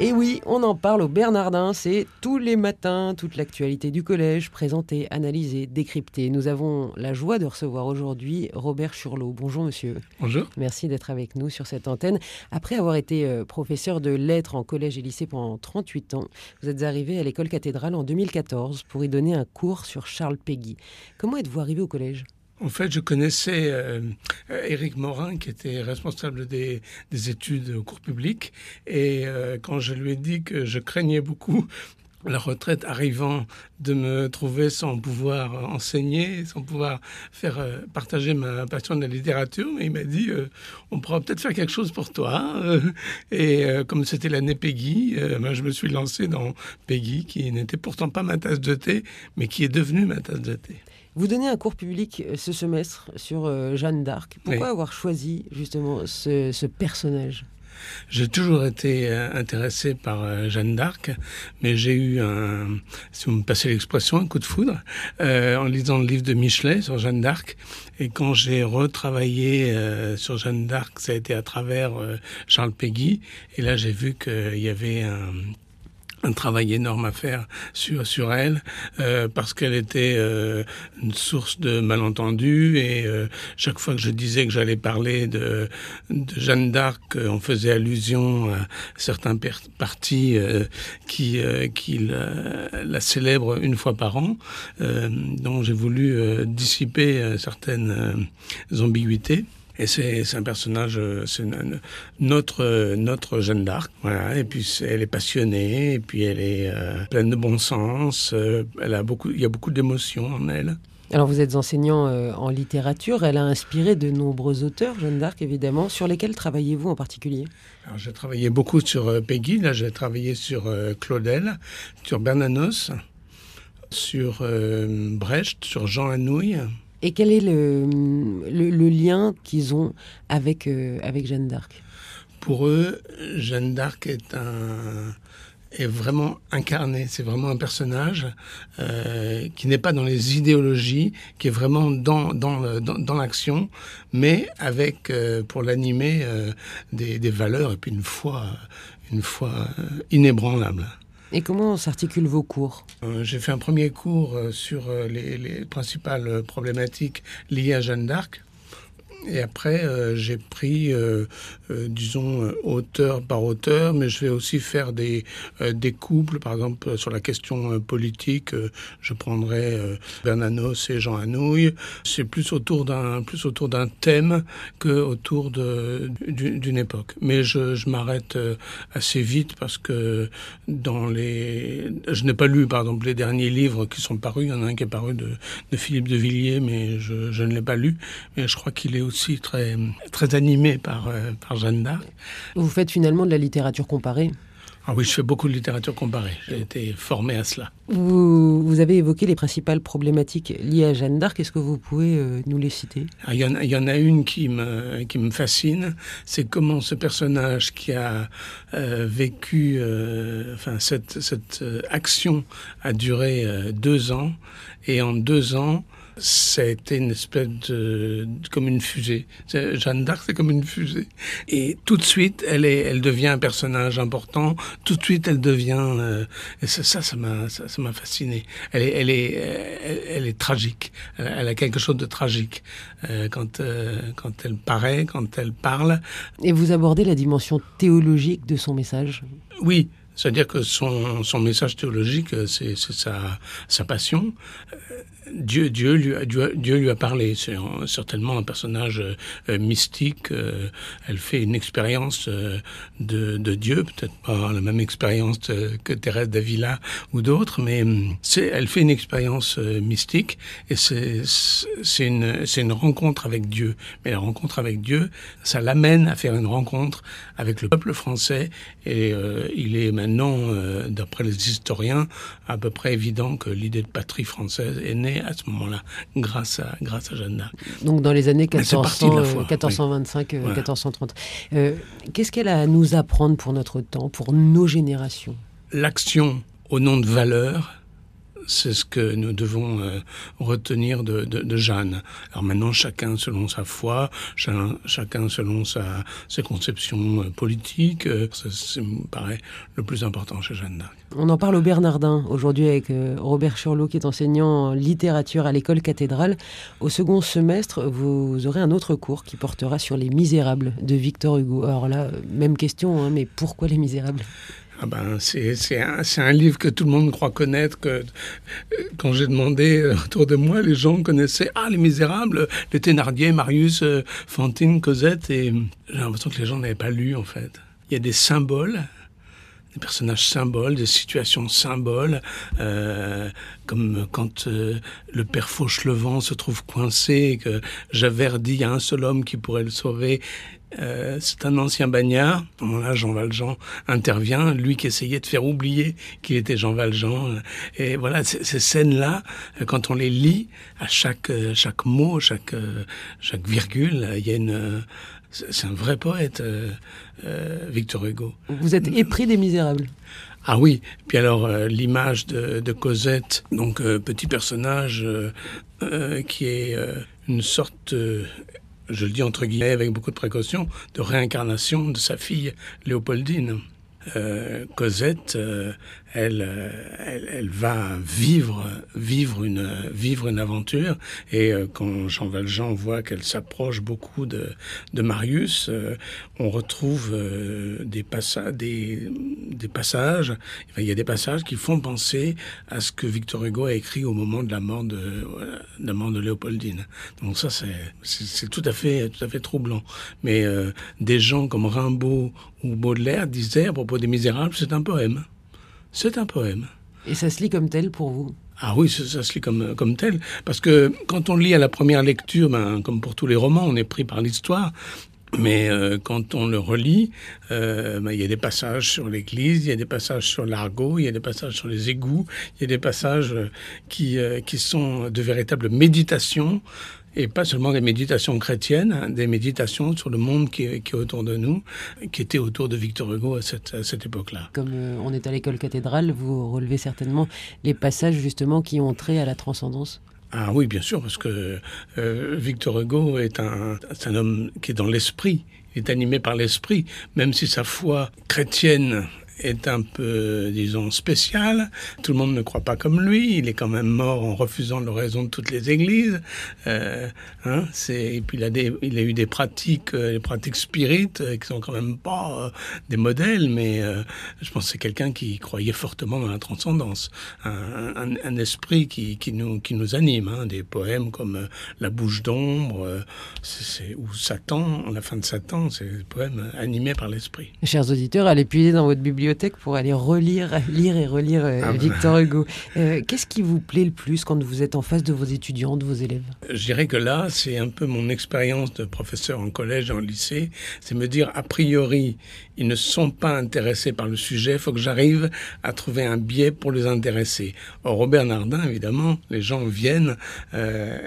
Et oui, on en parle au Bernardin, c'est tous les matins, toute l'actualité du collège, présentée, analysée, décryptée. Nous avons la joie de recevoir aujourd'hui Robert Churlot. Bonjour monsieur. Bonjour. Merci d'être avec nous sur cette antenne. Après avoir été euh, professeur de lettres en collège et lycée pendant 38 ans, vous êtes arrivé à l'école cathédrale en 2014 pour y donner un cours sur Charles Péguy. Comment êtes-vous arrivé au collège? En fait, je connaissais euh, Éric Morin, qui était responsable des, études au cours public. Et euh, quand je lui ai dit que je craignais beaucoup la retraite arrivant de me trouver sans pouvoir enseigner, sans pouvoir faire euh, partager ma passion de la littérature, mais il m'a dit on pourra peut-être faire quelque chose pour toi. et comme c'était l'année Peggy, ben, je me suis lancé dans Peggy, qui n'était pourtant pas ma tasse de thé, mais qui est devenue ma tasse de thé. Vous donnez un cours public euh, ce semestre sur euh, Jeanne d'Arc. Pourquoi avoir choisi justement ce, personnage? J'ai toujours été euh, intéressé par Jeanne d'Arc, mais j'ai eu un, si vous me passez l'expression, un coup de foudre en lisant le livre de Michelet sur Jeanne d'Arc. Et quand j'ai retravaillé sur Jeanne d'Arc, ça a été à travers Charles Péguy. Et là, j'ai vu qu'il y avait un un travail énorme à faire sur sur elle euh, parce qu'elle était euh, une source de malentendus et euh, chaque fois que je disais que j'allais parler de, de Jeanne d'Arc, on faisait allusion à certains partis qui qui la, la, célèbrent une fois par an. donc j'ai voulu dissiper certaines ambiguïtés. Et c'est un personnage, euh, c'est notre euh, notre Jeanne d'Arc, voilà. Et puis elle est passionnée, et puis elle est euh, pleine de bon sens. elle a beaucoup, il y a beaucoup d'émotions en elle. Alors vous êtes enseignant en littérature, elle a inspiré de nombreux auteurs, Jeanne d'Arc évidemment. Sur lesquels travaillez-vous en particulier? Alors j'ai travaillé beaucoup sur Peggy, là j'ai travaillé sur Claudel, sur Bernanos, sur Brecht, sur Jean Anouilh. Et quel est le, lien qu'ils ont avec, euh, avec Jeanne d'Arc Pour eux, Jeanne d'Arc est un est vraiment incarné, c'est vraiment un personnage euh, qui n'est pas dans les idéologies, qui est vraiment dans, dans, dans, l'action, mais avec, euh, pour l'animer, des, des, valeurs et puis une foi, une foi inébranlable. Et comment s'articulent vos cours? Euh, J'ai fait un premier cours sur les, principales problématiques liées à Jeanne d'Arc. Et après, euh, j'ai pris, euh, euh, disons, auteur par auteur, mais je vais aussi faire des, des couples, par exemple, sur la question politique, je prendrai Bernanos et Jean Anouilh. C'est plus autour d'un plus autour d'un thème que autour d'une époque. Mais je, m'arrête assez vite parce que dans les, je n'ai pas lu, par exemple, les derniers livres qui sont parus. Il y en a un qui est paru de, de Philippe de Villiers, mais je, je ne l'ai pas lu. Mais je crois qu'il est aussi très, très animé par, euh, par Jeanne d'Arc. Vous faites finalement de la littérature comparée ah oui, je fais beaucoup de littérature comparée. J'ai été formé à cela. Vous, vous, avez évoqué les principales problématiques liées à Jeanne d'Arc. Est-ce que vous pouvez euh, nous les citer? Ah, il y, en a, il y, en a, une qui me, qui me fascine. C'est comment ce personnage qui a euh, vécu, enfin cette, cette action a duré deux ans, et en deux ans, ça a été une espèce de, comme une fusée. Jeanne d'Arc, c'est comme une fusée. Et tout de suite, elle est, elle devient un personnage important. Tout de suite, elle devient, euh, et ça, ça, m'a, ça, m'a fasciné. Elle est, elle est, elle, est tragique. Elle, a quelque chose de tragique euh, quand, euh, quand elle paraît, quand elle parle. Et vous abordez la dimension théologique de son message? Oui, c'est-à-dire que son, son message théologique, c'est sa, sa passion. Dieu, Dieu, lui a, Dieu, lui a parlé. C'est certainement un personnage euh, mystique. Euh, elle fait une expérience euh, de, de, Dieu, peut-être pas la même expérience que Thérèse d'Avila ou d'autres, mais hum, elle fait une expérience mystique et c'est une, une rencontre avec Dieu. Mais la rencontre avec Dieu, ça l'amène à faire une rencontre avec le peuple français et il est maintenant, d'après les historiens, à peu près évident que l'idée de patrie française est née à ce moment-là, grâce à, grâce à Jeanne d'Arc. Donc dans les années 1425, 1430. Euh, euh, qu'est-ce qu'elle a à nous apprendre pour notre temps, pour nos générations? L'action au nom de valeurs, c'est ce que nous devons euh, retenir de, Jeanne. Alors maintenant, chacun selon sa foi, chacun, chacun selon sa, ses conceptions euh, politiques, euh, ça, me paraît le plus important chez Jeanne d'Arc. On en parle au Bernardin aujourd'hui avec Robert Churlot qui est enseignant en littérature à l'école cathédrale. Au second semestre, vous aurez un autre cours qui portera sur les Misérables de Victor Hugo. Alors là, même question, hein, mais pourquoi les Misérables? Ah ben, c'est un, un, livre que tout le monde croit connaître. Que, euh, quand j'ai demandé euh, autour de moi, les gens connaissaient Ah, Les Misérables, les Thénardier, Marius, euh, Fantine, Cosette. Et j'ai l'impression que les gens n'avaient pas lu, en fait. Il y a des symboles, des personnages symboles, des situations symboles, comme quand le père Fauchelevent se trouve coincé et que Javert dit a un seul homme qui pourrait le sauver. Euh, c'est un ancien bagnard. À ce moment-là, Jean Valjean intervient, lui qui essayait de faire oublier qu'il était Jean Valjean. Et voilà, ces scènes-là, quand on les lit, à chaque chaque mot, chaque chaque virgule, il y a une c'est un vrai poète, Victor Hugo. Vous êtes épris des Misérables. Ah oui, puis alors l'image de, de, Cosette, donc petit personnage qui est une sorte je le dis entre guillemets avec beaucoup de précaution, de réincarnation de sa fille Léopoldine. Euh, Cosette, euh, elle, euh, elle, elle, va vivre, vivre une, vivre une aventure. Et euh, quand Jean Valjean voit qu'elle s'approche beaucoup de, de Marius, euh, on retrouve des, passa des, des passages. Il y a des passages qui font penser à ce que Victor Hugo a écrit au moment de la mort de, de la mort de Léopoldine. Donc ça, c'est tout à fait, tout à fait troublant. Mais des gens comme Rimbaud ou Baudelaire disaient à propos des Misérables, c'est un poème. C'est un poème. Et ça se lit comme tel pour vous? Ah oui, ça, ça, se lit comme, comme tel. Parce que quand on lit à la première lecture, ben, comme pour tous les romans, on est pris par l'histoire. Mais euh, quand on le relit, euh, ben, il y a des passages sur l'Église, il y a des passages sur l'argot, il y a des passages sur les égouts, il y a des passages euh, qui, euh, qui sont de véritables méditations et pas seulement des méditations chrétiennes, hein, des méditations sur le monde qui est, qui est, autour de nous, qui était autour de Victor Hugo à cette, à cette époque-là. Comme euh, on est à l'école cathédrale, vous relevez certainement les passages justement qui ont trait à la transcendance ah oui, bien sûr, parce que euh, Victor Hugo est un, est un homme qui est dans l'esprit, il est animé par l'esprit, même si sa foi chrétienne est un peu, disons, spécial. Tout le monde ne croit pas comme lui. Il est quand même mort en refusant l'oraison de toutes les églises. Euh, hein, et puis il a, eu des pratiques, euh, pratiques spirites euh, qui sont quand même pas euh, des modèles, mais je pense que c'est quelqu'un qui croyait fortement dans la transcendance, un, esprit qui, nous, anime. Hein, des poèmes comme La bouche d'ombre, ou Satan, la fin de Satan, c'est des poèmes animés par l'esprit. Chers auditeurs, allez puiser dans votre bibliothèque bibliothèque pour aller relire, lire et relire euh, ah bah. Victor Hugo. Euh, Qu'est-ce qui vous plaît le plus quand vous êtes en face de vos étudiants, de vos élèves? Je dirais que là, c'est un peu mon expérience de professeur en collège et en lycée. C'est me dire, a priori, ils ne sont pas intéressés par le sujet, il faut que j'arrive à trouver un biais pour les intéresser. Or, Robert Nardin, évidemment, les gens viennent, euh,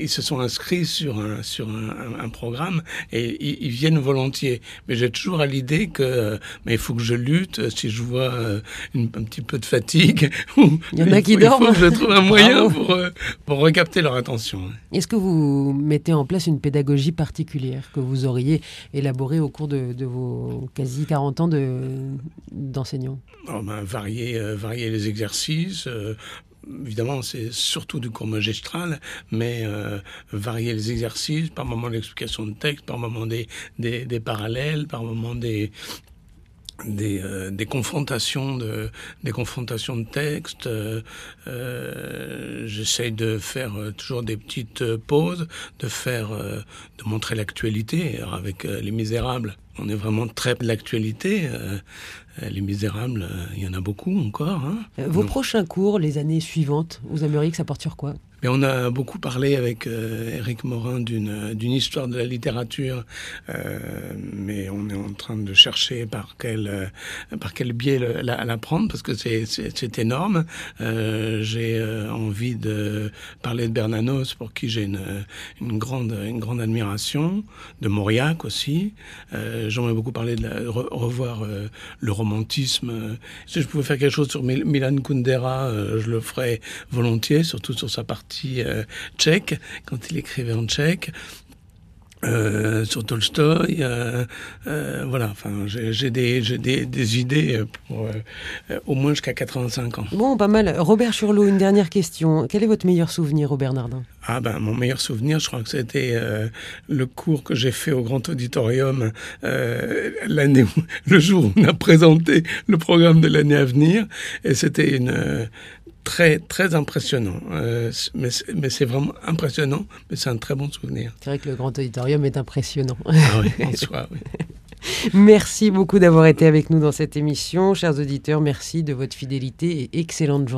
ils se sont inscrits sur un, sur un, un programme et ils, ils, viennent volontiers. Mais j'ai toujours à l'idée que mais il faut que je lutte, si je vois euh, une, un petit peu de fatigue. il y en a qui dorment. Faut que je trouve un moyen pour, euh, pour recapter leur attention. Est-ce que vous mettez en place une pédagogie particulière que vous auriez élaborée au cours de, de vos quasi 40 ans d'enseignant? De, oh ben, varier, euh, varier les exercices, euh, évidemment, c'est surtout du cours magistral, mais euh, varier les exercices, par moment l'explication de texte, par moment des, des, des parallèles, par moment des, des, euh, des confrontations de des confrontations de textes. Euh, euh, J'essaye de faire euh, toujours des petites euh, pauses, de faire de montrer l'actualité. Avec Les Misérables, on est vraiment très de l'actualité. les Misérables, il y en a beaucoup encore. Hein. Vos Donc, prochains cours, les années suivantes, vous aimeriez que ça porte sur quoi? Mais on a beaucoup parlé avec euh, Éric Morin d'une d'une histoire de la littérature, euh, mais on est en train de chercher par quel euh, par quel biais la, la, prendre parce que c'est énorme. Euh, j'ai euh, envie de parler de Bernanos pour qui j'ai une une grande une grande admiration, de Mauriac aussi. Euh, J'aimerais beaucoup parler de revoir le roman romantisme. Si je pouvais faire quelque chose sur Milan Kundera, je le ferais volontiers, surtout sur sa partie tchèque, quand il écrivait en tchèque. Euh, sur Tolstoï. Euh, euh, voilà, enfin, j'ai des, des, des, idées pour au moins jusqu'à 85 ans. Bon, pas mal. Robert Churlot, une dernière question. Quel est votre meilleur souvenir, Robert Nardin? Ah ben mon meilleur souvenir, je crois que c'était le cours que j'ai fait au Grand Auditorium l'année, le jour où on a présenté le programme de l'année à venir, et c'était une très, très impressionnant. Euh, mais c'est vraiment impressionnant, mais c'est un très bon souvenir. C'est vrai que le Grand Auditorium est impressionnant. Ah oui, en soi, oui. Merci beaucoup d'avoir été avec nous dans cette émission. Chers auditeurs, merci de votre fidélité et excellente journée.